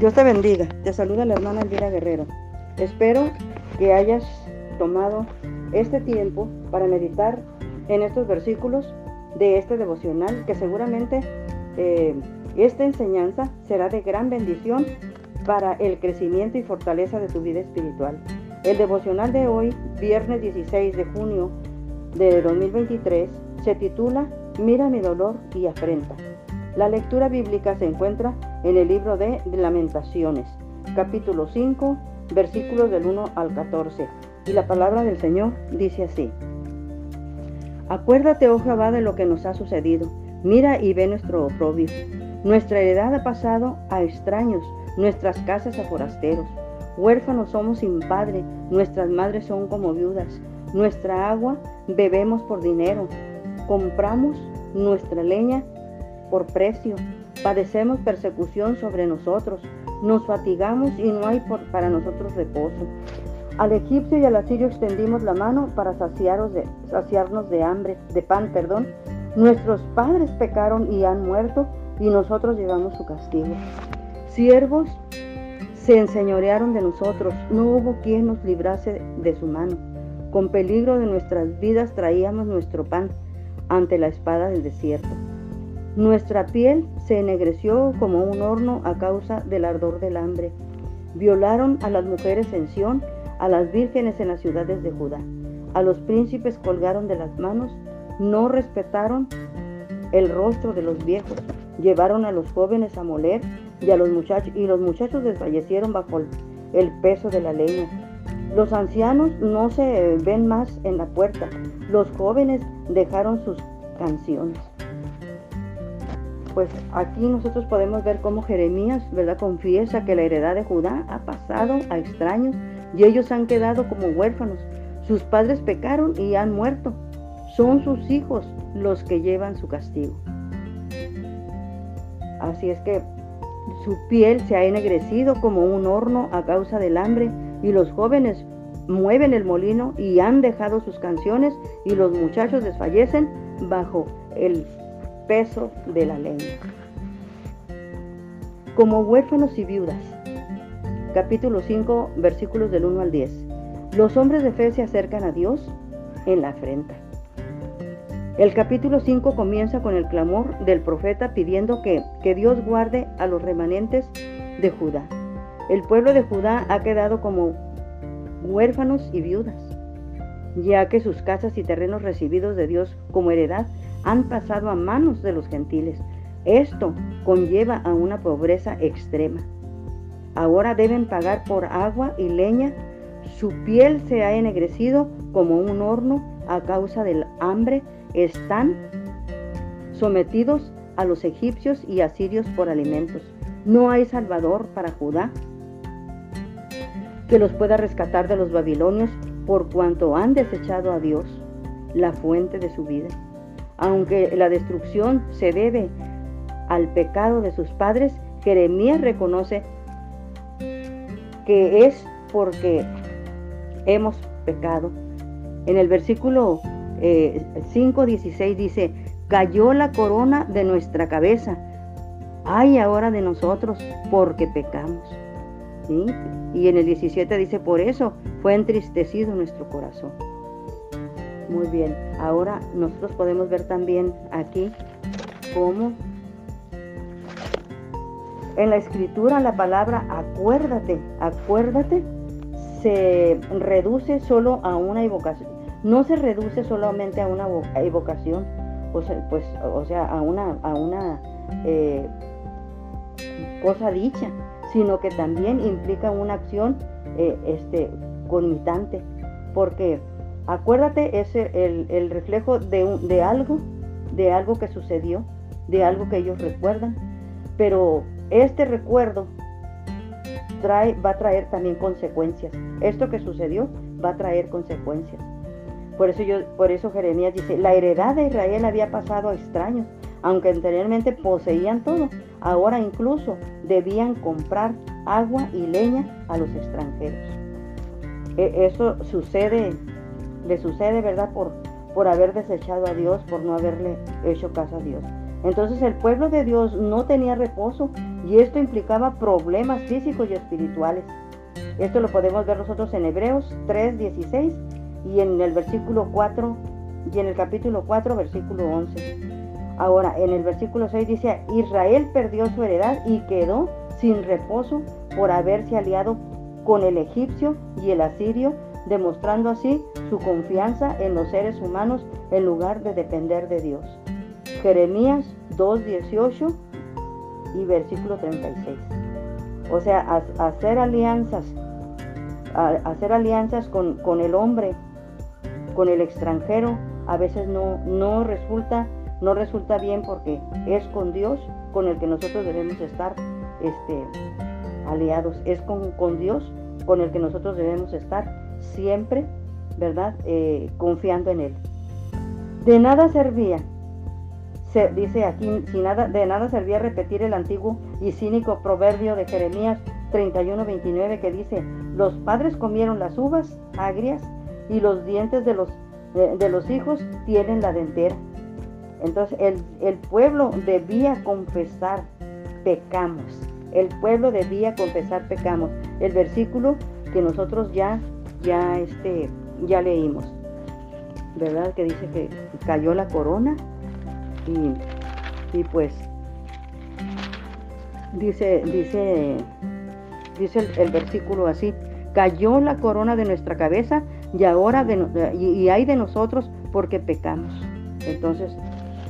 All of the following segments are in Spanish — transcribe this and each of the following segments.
Dios te bendiga. Te saluda la hermana Elvira Guerrero. Espero que hayas tomado este tiempo para meditar en estos versículos de este devocional que seguramente eh, esta enseñanza será de gran bendición para el crecimiento y fortaleza de tu vida espiritual. El devocional de hoy, viernes 16 de junio de 2023, se titula Mira mi dolor y afrenta. La lectura bíblica se encuentra en el libro de Lamentaciones, capítulo 5, versículos del 1 al 14. Y la palabra del Señor dice así. Acuérdate, oh Jehová, de lo que nos ha sucedido. Mira y ve nuestro oprobio. Nuestra heredad ha pasado a extraños, nuestras casas a forasteros. Huérfanos somos sin padre, nuestras madres son como viudas. Nuestra agua bebemos por dinero. Compramos nuestra leña por precio. Padecemos persecución sobre nosotros. Nos fatigamos y no hay para nosotros reposo. Al egipcio y al asirio extendimos la mano para saciarnos de, hambre, de pan, perdón. Nuestros padres pecaron y han muerto y nosotros llevamos su castigo. Siervos se enseñorearon de nosotros, no hubo quien nos librase de su mano. Con peligro de nuestras vidas traíamos nuestro pan ante la espada del desierto. Nuestra piel se ennegreció como un horno a causa del ardor del hambre. Violaron a las mujeres en Sión, a las vírgenes en las ciudades de Judá. A los príncipes colgaron de las manos, no respetaron el rostro de los viejos. Llevaron a los jóvenes a moler y a los y los muchachos desfallecieron bajo el peso de la leña. Los ancianos no se ven más en la puerta. Los jóvenes dejaron sus canciones pues aquí nosotros podemos ver cómo Jeremías, ¿verdad? Confiesa que la heredad de Judá ha pasado a extraños y ellos han quedado como huérfanos. Sus padres pecaron y han muerto. Son sus hijos los que llevan su castigo. Así es que su piel se ha ennegrecido como un horno a causa del hambre y los jóvenes mueven el molino y han dejado sus canciones y los muchachos desfallecen bajo el peso de la ley. Como huérfanos y viudas. Capítulo 5, versículos del 1 al 10. Los hombres de fe se acercan a Dios en la afrenta. El capítulo 5 comienza con el clamor del profeta pidiendo que, que Dios guarde a los remanentes de Judá. El pueblo de Judá ha quedado como huérfanos y viudas, ya que sus casas y terrenos recibidos de Dios como heredad han pasado a manos de los gentiles. Esto conlleva a una pobreza extrema. Ahora deben pagar por agua y leña. Su piel se ha ennegrecido como un horno a causa del hambre. Están sometidos a los egipcios y asirios por alimentos. No hay salvador para Judá que los pueda rescatar de los babilonios por cuanto han desechado a Dios, la fuente de su vida aunque la destrucción se debe al pecado de sus padres, Jeremías reconoce que es porque hemos pecado. En el versículo 5.16 eh, dice, cayó la corona de nuestra cabeza, ay ahora de nosotros porque pecamos. Y en el 17 dice, por eso fue entristecido nuestro corazón. Muy bien, ahora nosotros podemos ver también aquí cómo en la escritura la palabra acuérdate, acuérdate se reduce solo a una evocación. No se reduce solamente a una evocación, o sea, pues, o sea, a una, a una eh, cosa dicha, sino que también implica una acción eh, este, conmitante, porque Acuérdate, es el, reflejo de, de algo, de algo que sucedió, de algo que ellos recuerdan. Pero este recuerdo trae, va a traer también consecuencias. Esto que sucedió va a traer consecuencias. Por eso, yo, por eso Jeremías dice, la heredad de Israel había pasado a extraños, aunque anteriormente poseían todo, ahora incluso debían comprar agua y leña a los extranjeros. E, eso sucede le sucede, ¿verdad? Por, por haber desechado a Dios, por no haberle hecho caso a Dios. Entonces el pueblo de Dios no tenía reposo y esto implicaba problemas físicos y espirituales. Esto lo podemos ver nosotros en Hebreos 3, 16 y en el versículo 4 y en el capítulo 4, versículo 11. Ahora, en el versículo 6 dice, Israel perdió su heredad y quedó sin reposo por haberse aliado con el egipcio y el asirio, demostrando así su confianza en los seres humanos en lugar de depender de Dios. Jeremías 2.18 y versículo 36. O sea, hacer alianzas, hacer alianzas con, con, el hombre, con el extranjero, a veces no, no, resulta, no resulta bien porque es con Dios con el que nosotros debemos estar este, aliados. Es con, con Dios con el que nosotros debemos estar siempre, ¿verdad? Eh, confiando en Él. De nada servía se, dice aquí, nada, de nada servía repetir el antiguo y cínico proverbio de Jeremías 31-29 que dice, los padres comieron las uvas agrias y los dientes de los, de, los hijos tienen la dentera. Entonces el, el, pueblo debía confesar, pecamos. El pueblo debía confesar, pecamos. El versículo que nosotros ya, ya, este, ya leímos, ¿verdad? Que dice que cayó la corona y, pues dice, dice, dice el, versículo así, cayó la corona de nuestra cabeza y ahora de, y, hay de nosotros porque pecamos. Entonces,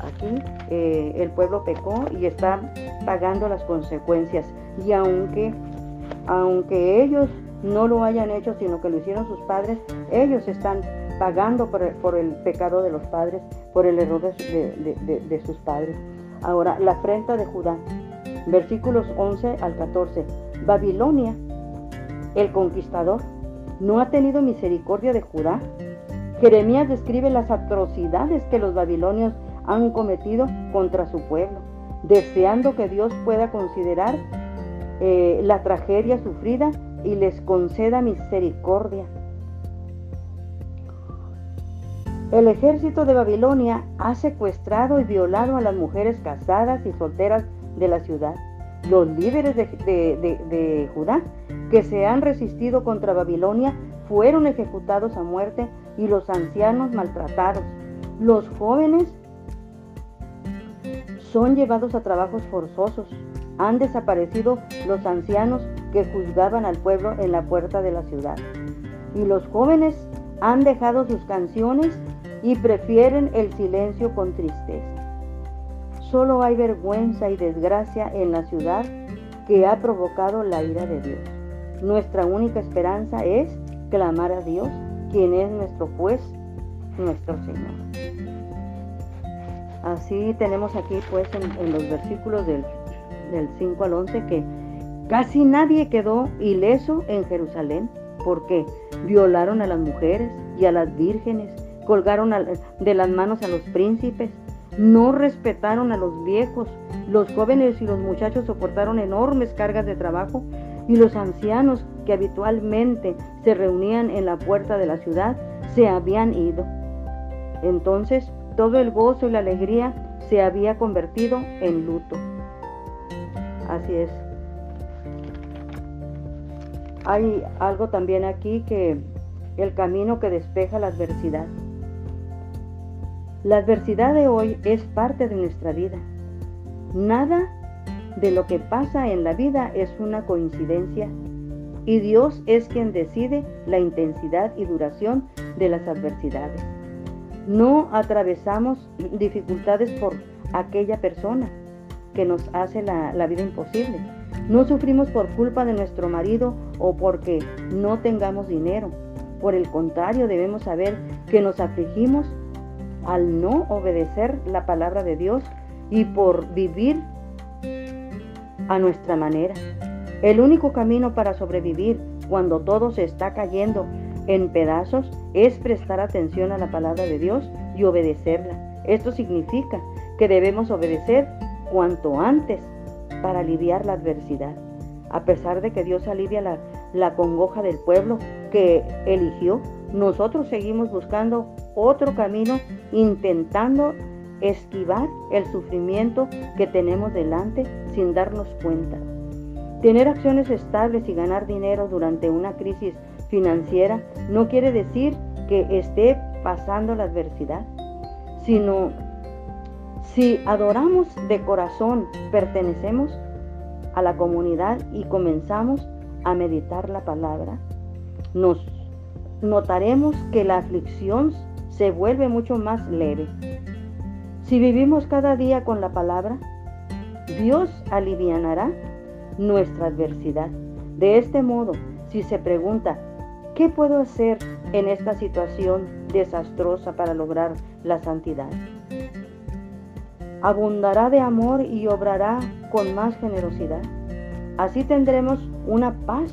aquí eh, el pueblo pecó y está pagando las consecuencias. Y aunque, aunque ellos no lo hayan hecho, sino que lo hicieron sus padres, ellos están pagando por el, pecado de los padres, por el error de, sus padres. Ahora, la afrenta de Judá, versículos 11 al 14. Babilonia, el conquistador, no ha tenido misericordia de Judá. Jeremías describe las atrocidades que los babilonios han cometido contra su pueblo, deseando que Dios pueda considerar eh, la tragedia sufrida y les conceda misericordia. El ejército de Babilonia ha secuestrado y violado a las mujeres casadas y solteras de la ciudad. Los líderes de, Judá que se han resistido contra Babilonia fueron ejecutados a muerte y los ancianos maltratados. Los jóvenes son llevados a trabajos forzosos. Han desaparecido los ancianos que juzgaban al pueblo en la puerta de la ciudad. Y los jóvenes han dejado sus canciones y prefieren el silencio con tristeza. Solo hay vergüenza y desgracia en la ciudad que ha provocado la ira de Dios. Nuestra única esperanza es clamar a Dios, quien es nuestro juez, nuestro Señor. Así tenemos aquí pues en, los versículos del, del 5 al 11 que casi nadie quedó ileso en Jerusalén porque violaron a las mujeres y a las vírgenes colgaron de las manos a los príncipes, no respetaron a los viejos, los jóvenes y los muchachos soportaron enormes cargas de trabajo y los ancianos que habitualmente se reunían en la puerta de la ciudad se habían ido. Entonces todo el gozo y la alegría se había convertido en luto. Así es. Hay algo también aquí que el camino que despeja la adversidad. La adversidad de hoy es parte de nuestra vida. Nada de lo que pasa en la vida es una coincidencia y Dios es quien decide la intensidad y duración de las adversidades. No atravesamos dificultades por aquella persona que nos hace la, vida imposible. No sufrimos por culpa de nuestro marido o porque no tengamos dinero. Por el contrario, debemos saber que nos afligimos al no obedecer la palabra de Dios y por vivir a nuestra manera. El único camino para sobrevivir cuando todo se está cayendo en pedazos es prestar atención a la palabra de Dios y obedecerla. Esto significa que debemos obedecer cuanto antes para aliviar la adversidad. A pesar de que Dios alivia la, la congoja del pueblo que eligió, nosotros seguimos buscando otro camino intentando esquivar el sufrimiento que tenemos delante sin darnos cuenta. Tener acciones estables y ganar dinero durante una crisis financiera no quiere decir que esté pasando la adversidad, sino si adoramos de corazón, pertenecemos a la comunidad y comenzamos a meditar la palabra, nos notaremos que la aflicción se vuelve mucho más leve. Si vivimos cada día con la palabra, Dios alivianará nuestra adversidad. De este modo, si se pregunta, ¿qué puedo hacer en esta situación desastrosa para lograr la santidad? Abundará de amor y obrará con más generosidad. Así tendremos una paz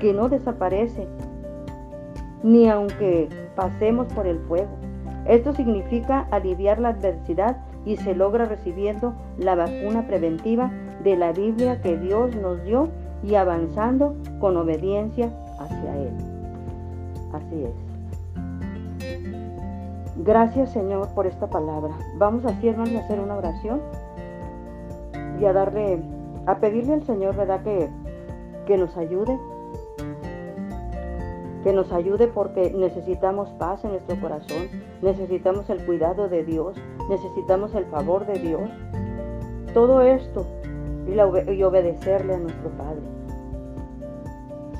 que no desaparece, ni aunque pasemos por el fuego. Esto significa aliviar la adversidad y se logra recibiendo la vacuna preventiva de la Biblia que Dios nos dio y avanzando con obediencia hacia Él. Así es. Gracias Señor por esta palabra. Vamos así hermanos a hacer una oración y a darle, a pedirle al Señor, ¿verdad? Que, que nos ayude que nos ayude porque necesitamos paz en nuestro corazón, necesitamos el cuidado de Dios, necesitamos el favor de Dios. Todo esto y, obedecerle a nuestro Padre.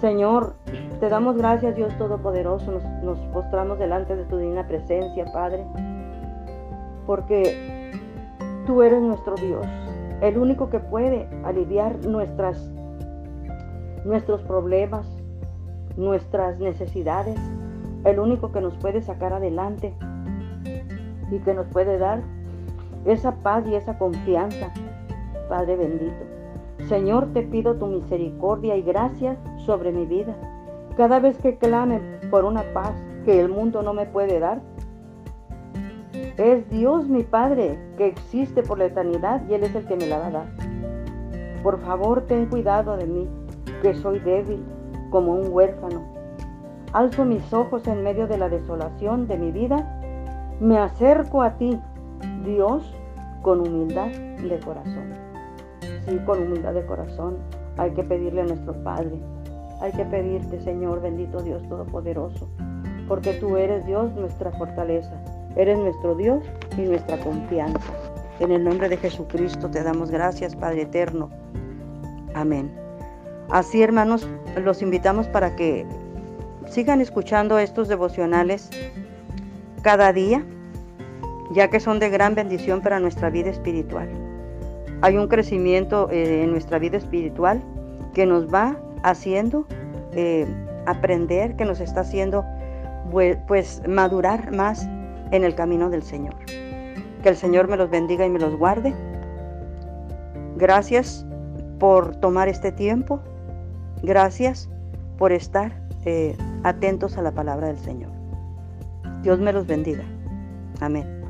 Señor, te damos gracias Dios Todopoderoso, nos, postramos delante de tu divina presencia, Padre, porque tú eres nuestro Dios, el único que puede aliviar nuestras, nuestros problemas, nuestras necesidades, el único que nos puede sacar adelante y que nos puede dar esa paz y esa confianza, Padre bendito. Señor, te pido tu misericordia y gracia sobre mi vida. Cada vez que clame por una paz que el mundo no me puede dar, es Dios mi Padre que existe por la eternidad y Él es el que me la va a dar. Por favor, ten cuidado de mí, que soy débil, como un huérfano. Alzo mis ojos en medio de la desolación de mi vida. Me acerco a ti, Dios, con humildad de corazón. Sí, con humildad de corazón hay que pedirle a nuestro Padre. Hay que pedirte, Señor, bendito Dios Todopoderoso, porque tú eres Dios nuestra fortaleza. Eres nuestro Dios y nuestra confianza. En el nombre de Jesucristo te damos gracias, Padre eterno. Amén. Así, hermanos, los invitamos para que sigan escuchando estos devocionales cada día, ya que son de gran bendición para nuestra vida espiritual. Hay un crecimiento eh, en nuestra vida espiritual que nos va haciendo eh, aprender, que nos está haciendo pues madurar más en el camino del Señor. Que el Señor me los bendiga y me los guarde. Gracias por tomar este tiempo Gracias por estar eh, atentos a la palabra del Señor. Dios me los bendiga. Amén.